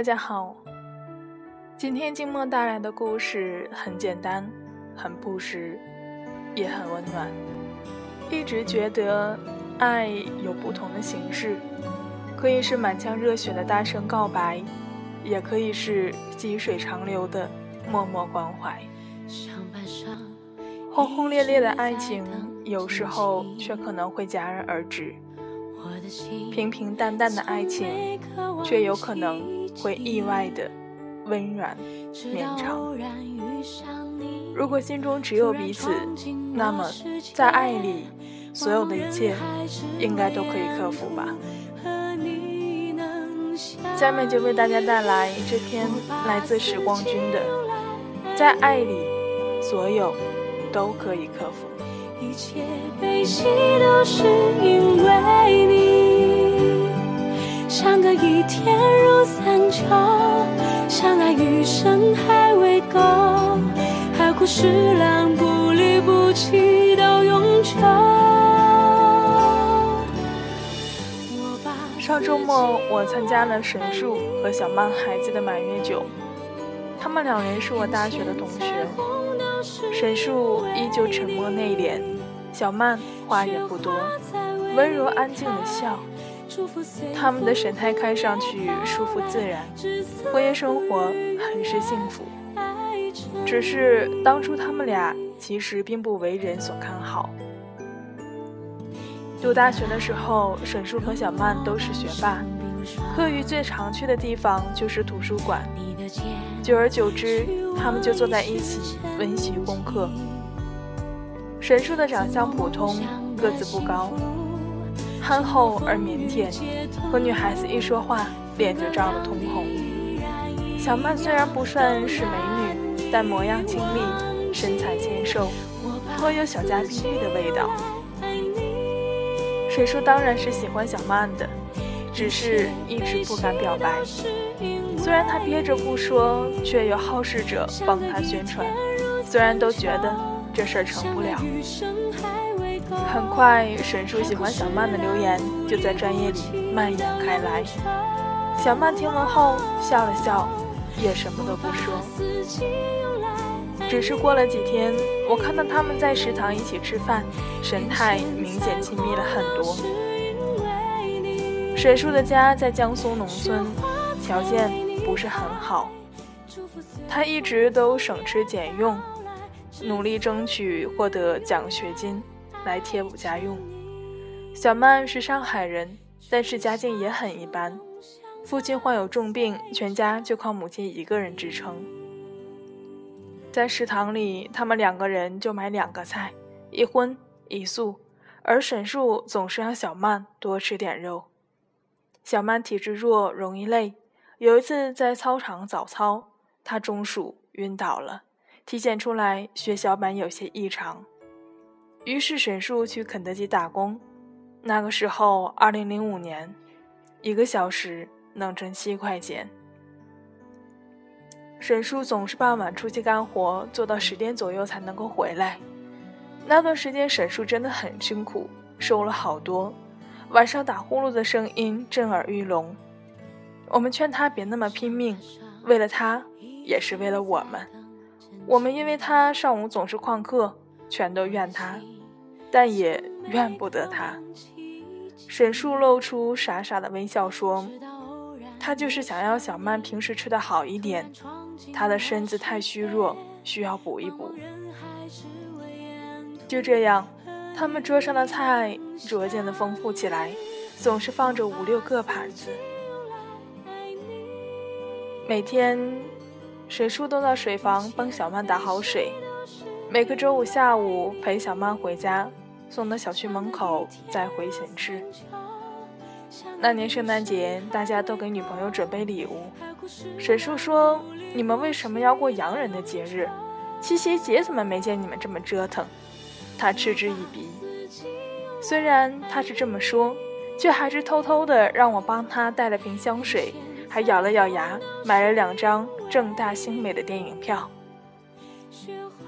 大家好。今天静默带来的故事很简单，很朴实，也很温暖。一直觉得爱有不同的形式，可以是满腔热血的大声告白，也可以是细水长流的默默关怀。轰轰烈烈的爱情，有时候却可能会戛然而止。平平淡淡的爱情，却有可能会意外的温软绵长。如果心中只有彼此，那么在爱里，所有的一切应该都可以克服吧。下面就为大家带来这篇来自时光君的《在爱里，所有都可以克服》。一切悲喜都是因为你，相隔一天如三秋，相爱余生还未够，海枯石烂不离不弃到永久。上周末我参加了神树和小曼孩子的满月酒，他们两人是我大学的同学。神树依旧沉默内敛，小曼话也不多，温柔安静的笑。他们的神态看上去舒服自然，婚姻生活很是幸福。只是当初他们俩其实并不为人所看好。读大学的时候，沈树和小曼都是学霸，课余最常去的地方就是图书馆。久而久之，他们就坐在一起温习功课。沈树的长相普通，个子不高，憨厚而腼腆，和女孩子一说话，脸就涨得通红。小曼虽然不算是美女，但模样清丽，身材纤瘦，颇有小家碧玉的味道。水叔当然是喜欢小曼的，只是一直不敢表白。虽然他憋着不说，却有好事者帮他宣传。虽然都觉得这事儿成不了。很快，沈树喜欢小曼的留言就在专业里蔓延开来。小曼听闻后笑了笑，也什么都不说。只是过了几天，我看到他们在食堂一起吃饭，神态明显亲密了很多。沈树的家在江苏农村，条件。不是很好，他一直都省吃俭用，努力争取获得奖学金来贴补家用。小曼是上海人，但是家境也很一般，父亲患有重病，全家就靠母亲一个人支撑。在食堂里，他们两个人就买两个菜，一荤一素，而沈树总是让小曼多吃点肉。小曼体质弱，容易累。有一次在操场早操，他中暑晕倒了，体检出来血小板有些异常，于是沈树去肯德基打工。那个时候，二零零五年，一个小时能挣七块钱。沈树总是傍晚出去干活，做到十点左右才能够回来。那段时间，沈树真的很辛苦，瘦了好多，晚上打呼噜的声音震耳欲聋。我们劝他别那么拼命，为了他，也是为了我们。我们因为他上午总是旷课，全都怨他，但也怨不得他。沈树露出傻傻的微笑说：“他就是想要小曼平时吃的好一点，她的身子太虚弱，需要补一补。”就这样，他们桌上的菜逐渐的丰富起来，总是放着五六个盘子。每天，沈叔都到水房帮小曼打好水。每个周五下午陪小曼回家，送到小区门口再回寝室。那年圣诞节，大家都给女朋友准备礼物。沈叔说：“你们为什么要过洋人的节日？七夕节怎么没见你们这么折腾？”他嗤之以鼻。虽然他是这么说，却还是偷偷的让我帮他带了瓶香水，还咬了咬牙买了两张正大星美的电影票。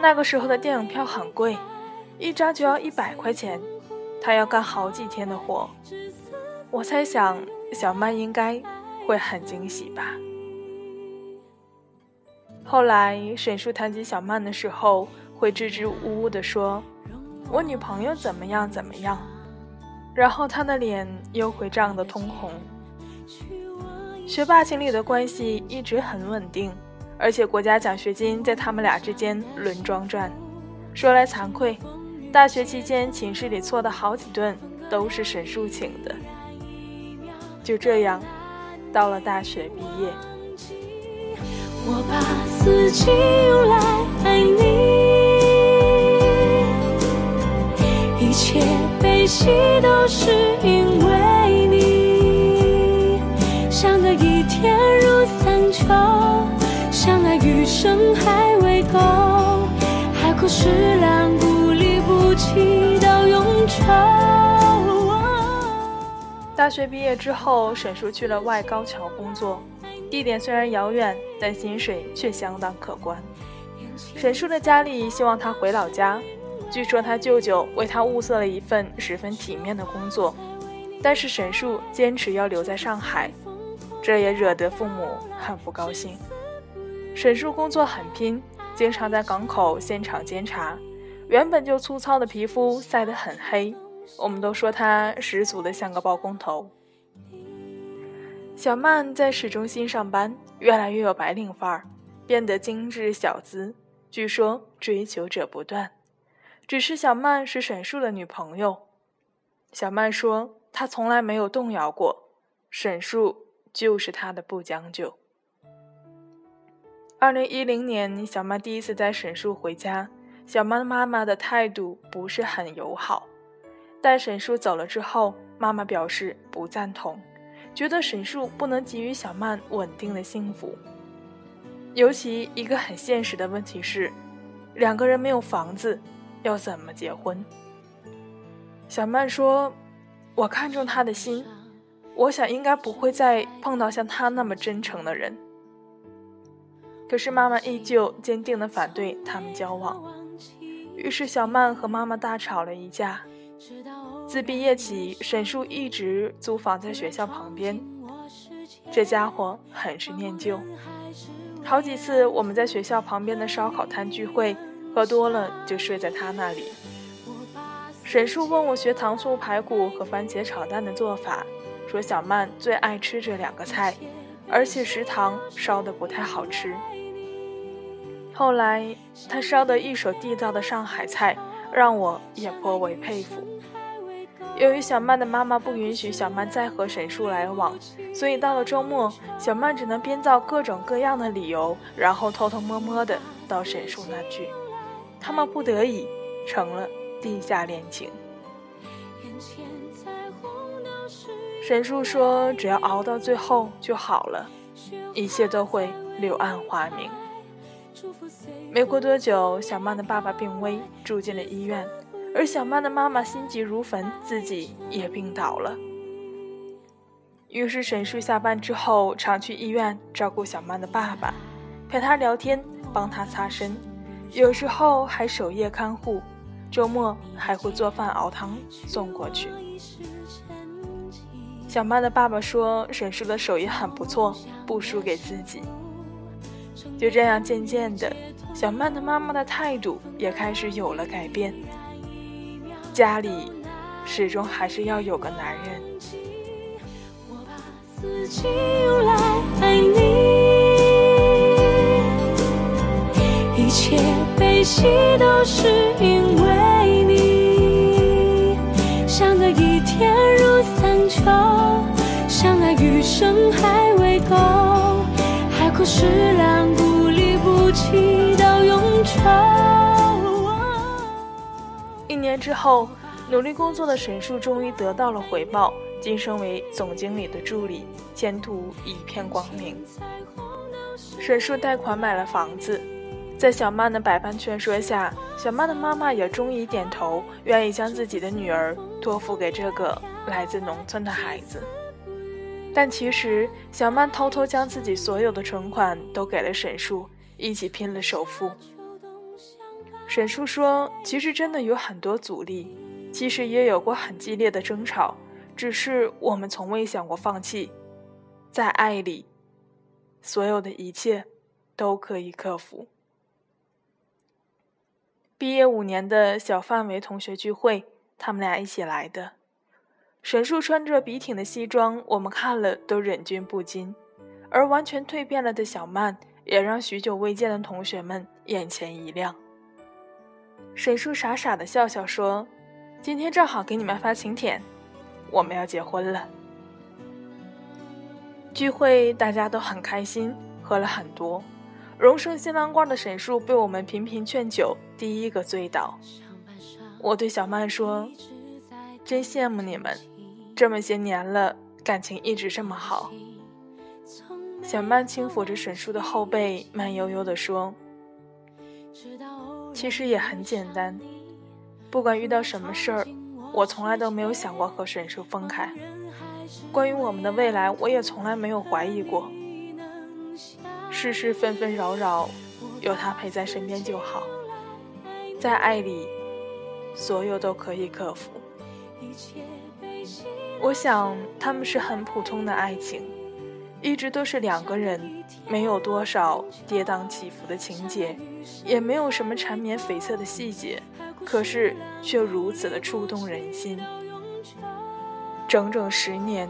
那个时候的电影票很贵，一张就要一百块钱，他要干好几天的活。我猜想小曼应该会很惊喜吧。后来沈叔谈及小曼的时候，会支支吾吾地说：“我女朋友怎么样怎么样。”然后他的脸又会涨得通红。学霸情侣的关系一直很稳定。而且国家奖学金在他们俩之间轮装转。说来惭愧，大学期间寝室里错的好几顿都是沈树请的。就这样，到了大学毕业。我把四季用来爱你，一切悲喜都是因为你。想得一天如三秋。相爱余生还未够，海枯石烂，不离不弃到永久。大学毕业之后，沈叔去了外高桥工作，地点虽然遥远，但薪水却相当可观。沈叔的家里希望他回老家，据说他舅舅为他物色了一份十分体面的工作，但是沈叔坚持要留在上海，这也惹得父母很不高兴。沈叔工作很拼，经常在港口现场监察。原本就粗糙的皮肤晒得很黑，我们都说他十足的像个包工头。小曼在市中心上班，越来越有白领范儿，变得精致小资。据说追求者不断，只是小曼是沈叔的女朋友。小曼说，她从来没有动摇过，沈叔就是她的不将就。二零一零年，小曼第一次带沈叔回家，小曼妈妈的态度不是很友好。但沈叔走了之后，妈妈表示不赞同，觉得沈叔不能给予小曼稳定的幸福。尤其一个很现实的问题是，两个人没有房子，要怎么结婚？小曼说：“我看中他的心，我想应该不会再碰到像他那么真诚的人。”可是妈妈依旧坚定地反对他们交往，于是小曼和妈妈大吵了一架。自毕业起，沈叔一直租房在学校旁边，这家伙很是念旧。好几次我们在学校旁边的烧烤摊聚会，喝多了就睡在他那里。沈叔问我学糖醋排骨和番茄炒蛋的做法，说小曼最爱吃这两个菜，而且食堂烧的不太好吃。后来，他烧的一手地道的上海菜，让我也颇为佩服。由于小曼的妈妈不允许小曼再和沈叔来往，所以到了周末，小曼只能编造各种各样的理由，然后偷偷摸摸的到沈叔那去。他们不得已成了地下恋情。沈叔说：“只要熬到最后就好了，一切都会柳暗花明。”没过多久，小曼的爸爸病危，住进了医院，而小曼的妈妈心急如焚，自己也病倒了。于是沈叔下班之后，常去医院照顾小曼的爸爸，陪他聊天，帮他擦身，有时候还守夜看护，周末还会做饭熬汤送过去。小曼的爸爸说，沈叔的手艺很不错，不输给自己。就这样，渐渐的，小曼的妈妈的态度也开始有了改变。家里始终还是要有个男人。一切悲喜都是因为生还未够。海枯石烂不离不弃到永久。一年之后，努力工作的沈树终于得到了回报，晋升为总经理的助理，前途一片光明。沈树贷款买了房子，在小曼的百般劝说下，小曼的妈妈也终于点头，愿意将自己的女儿托付给这个来自农村的孩子。但其实，小曼偷偷将自己所有的存款都给了沈树，一起拼了首付。沈树说：“其实真的有很多阻力，其实也有过很激烈的争吵，只是我们从未想过放弃。在爱里，所有的一切都可以克服。”毕业五年的小范围同学聚会，他们俩一起来的。沈树穿着笔挺的西装，我们看了都忍俊不禁；而完全蜕变了的小曼，也让许久未见的同学们眼前一亮。沈树傻傻的笑笑说：“今天正好给你们发请帖，我们要结婚了。”聚会大家都很开心，喝了很多。荣升新郎官的沈树被我们频频劝酒，第一个醉倒。我对小曼说：“真羡慕你们。”这么些年了，感情一直这么好。小曼轻抚着沈叔的后背，慢悠悠地说：“其实也很简单，不管遇到什么事儿，我从来都没有想过和沈叔分开。关于我们的未来，我也从来没有怀疑过。世事纷纷扰扰，有他陪在身边就好。在爱里，所有都可以克服。”一切被我想他们是很普通的爱情，一直都是两个人，没有多少跌宕起伏的情节，也没有什么缠绵悱恻的细节，可是却如此的触动人心。整整十年，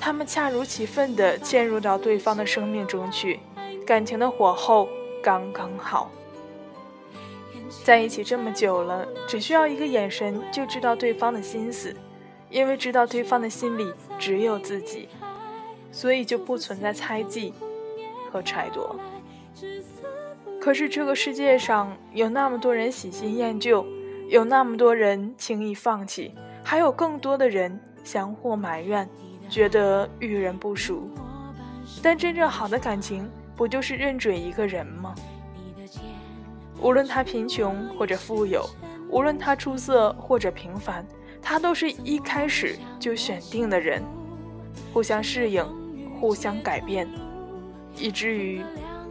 他们恰如其分地嵌入到对方的生命中去，感情的火候刚刚好。在一起这么久了，只需要一个眼神就知道对方的心思。因为知道对方的心里只有自己，所以就不存在猜忌和揣度。可是这个世界上有那么多人喜新厌旧，有那么多人轻易放弃，还有更多的人相互埋怨，觉得遇人不淑。但真正好的感情，不就是认准一个人吗？无论他贫穷或者富有，无论他出色或者平凡。他都是一开始就选定的人，互相适应，互相改变，以至于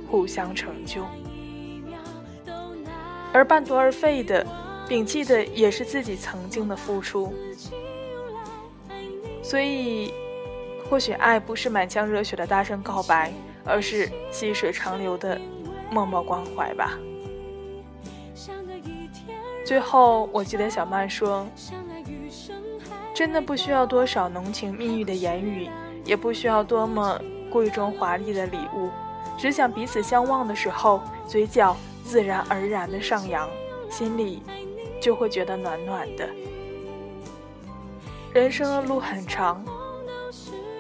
互相成就。而半途而废的，摒弃的也是自己曾经的付出。所以，或许爱不是满腔热血的大声告白，而是细水长流的默默关怀吧。最后，我记得小曼说。真的不需要多少浓情蜜意的言语，也不需要多么贵重华丽的礼物，只想彼此相望的时候，嘴角自然而然的上扬，心里就会觉得暖暖的。人生的路很长，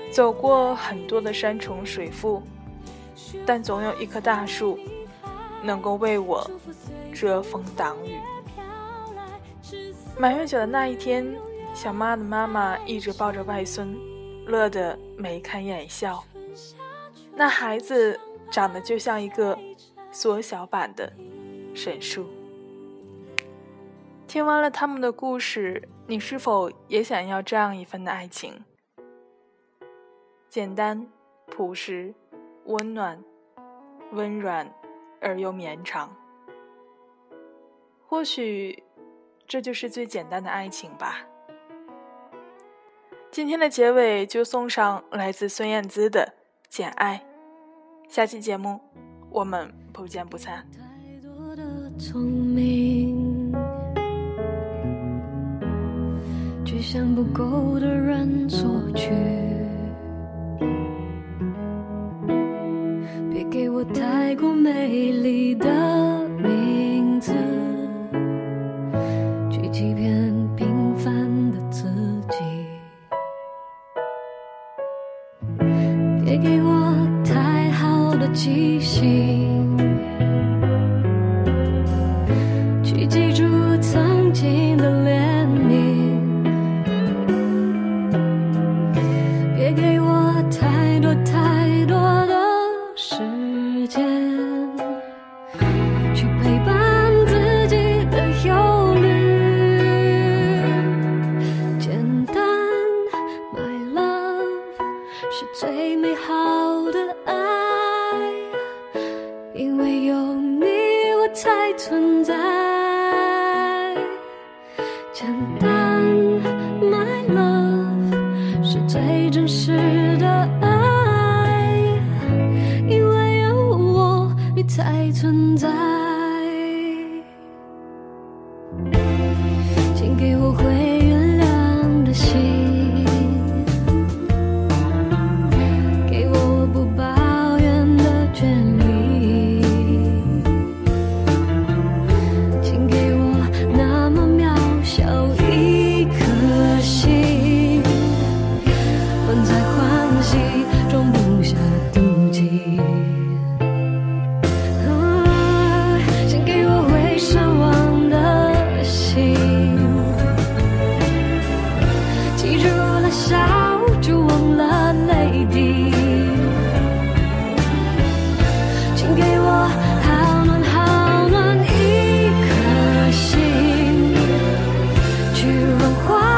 走过很多的山重水复，但总有一棵大树，能够为我遮风挡雨。满月酒的那一天。小妈的妈妈一直抱着外孙，乐得眉开眼笑。那孩子长得就像一个缩小版的沈树。听完了他们的故事，你是否也想要这样一份的爱情？简单、朴实、温暖、温软而又绵长。或许，这就是最简单的爱情吧。今天的结尾就送上来自孙燕姿的《简爱》，下期节目我们不见不散。去向不够的人索取，别给我太过美丽的名字，花。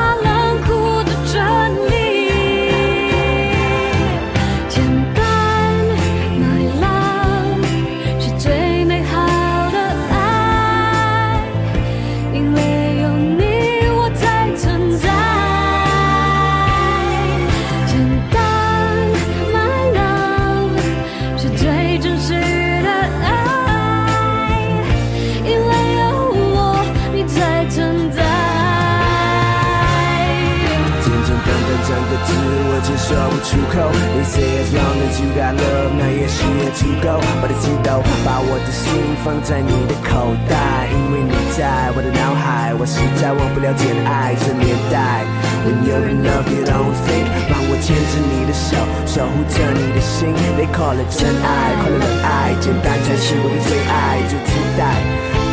够，我的祈祷，把我的心放在你的口袋，因为你在我的脑海，我实在忘不了简爱这年代。When you're in love, you don't think。让我牵着你的手，守护着你的心。They call it 真爱，快乐的爱，简单才是我的最爱，最期待，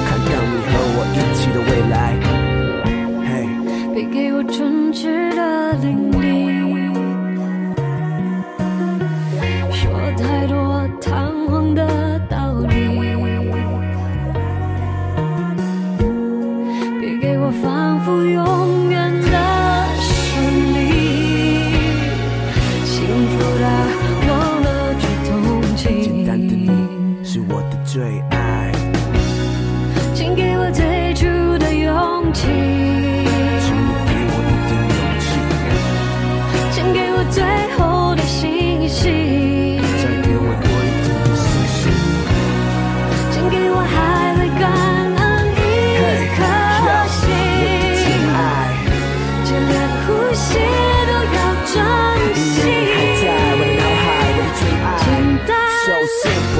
看到你和我一起的未来。Hey，别给我纯洁的定义。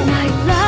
爱了。